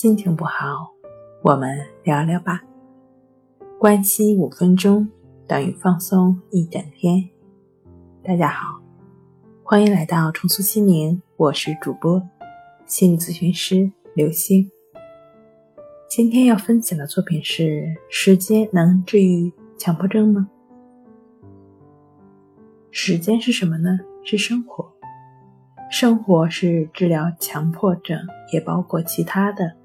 心情不好，我们聊聊吧。关系五分钟等于放松一整天。大家好，欢迎来到重塑心灵，我是主播心理咨询师刘星。今天要分享的作品是：时间能治愈强迫症吗？时间是什么呢？是生活。生活是治疗强迫症，也包括其他的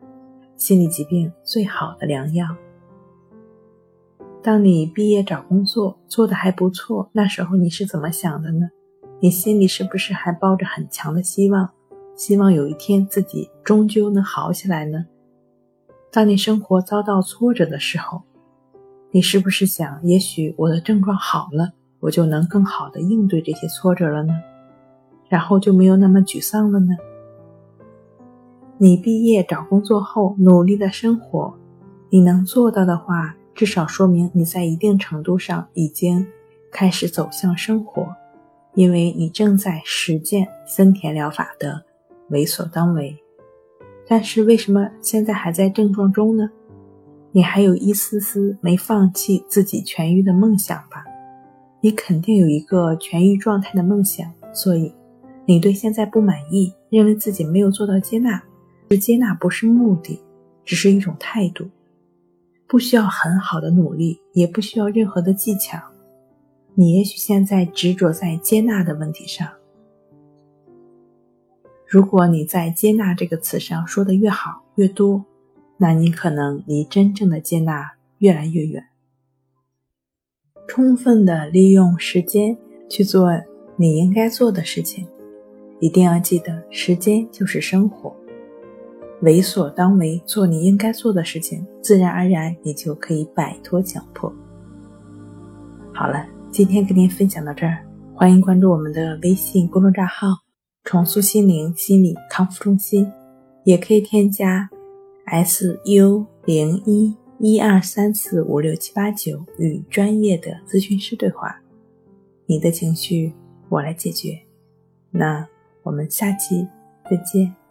心理疾病最好的良药。当你毕业找工作做的还不错，那时候你是怎么想的呢？你心里是不是还抱着很强的希望，希望有一天自己终究能好起来呢？当你生活遭到挫折的时候，你是不是想，也许我的症状好了，我就能更好的应对这些挫折了呢？然后就没有那么沮丧了呢？你毕业找工作后努力的生活，你能做到的话，至少说明你在一定程度上已经开始走向生活，因为你正在实践森田疗法的为所当为。但是为什么现在还在症状中呢？你还有一丝丝没放弃自己痊愈的梦想吧？你肯定有一个痊愈状态的梦想，所以。你对现在不满意，认为自己没有做到接纳，是接纳不是目的，只是一种态度，不需要很好的努力，也不需要任何的技巧。你也许现在执着在接纳的问题上。如果你在“接纳”这个词上说的越好越多，那你可能离真正的接纳越来越远。充分的利用时间去做你应该做的事情。一定要记得，时间就是生活，为所当为，做你应该做的事情，自然而然你就可以摆脱强迫。好了，今天跟您分享到这儿，欢迎关注我们的微信公众账号“重塑心灵心理康复中心”，也可以添加 “s u 零一一二三四五六七八九”与专业的咨询师对话，你的情绪我来解决。那。我们下期再见。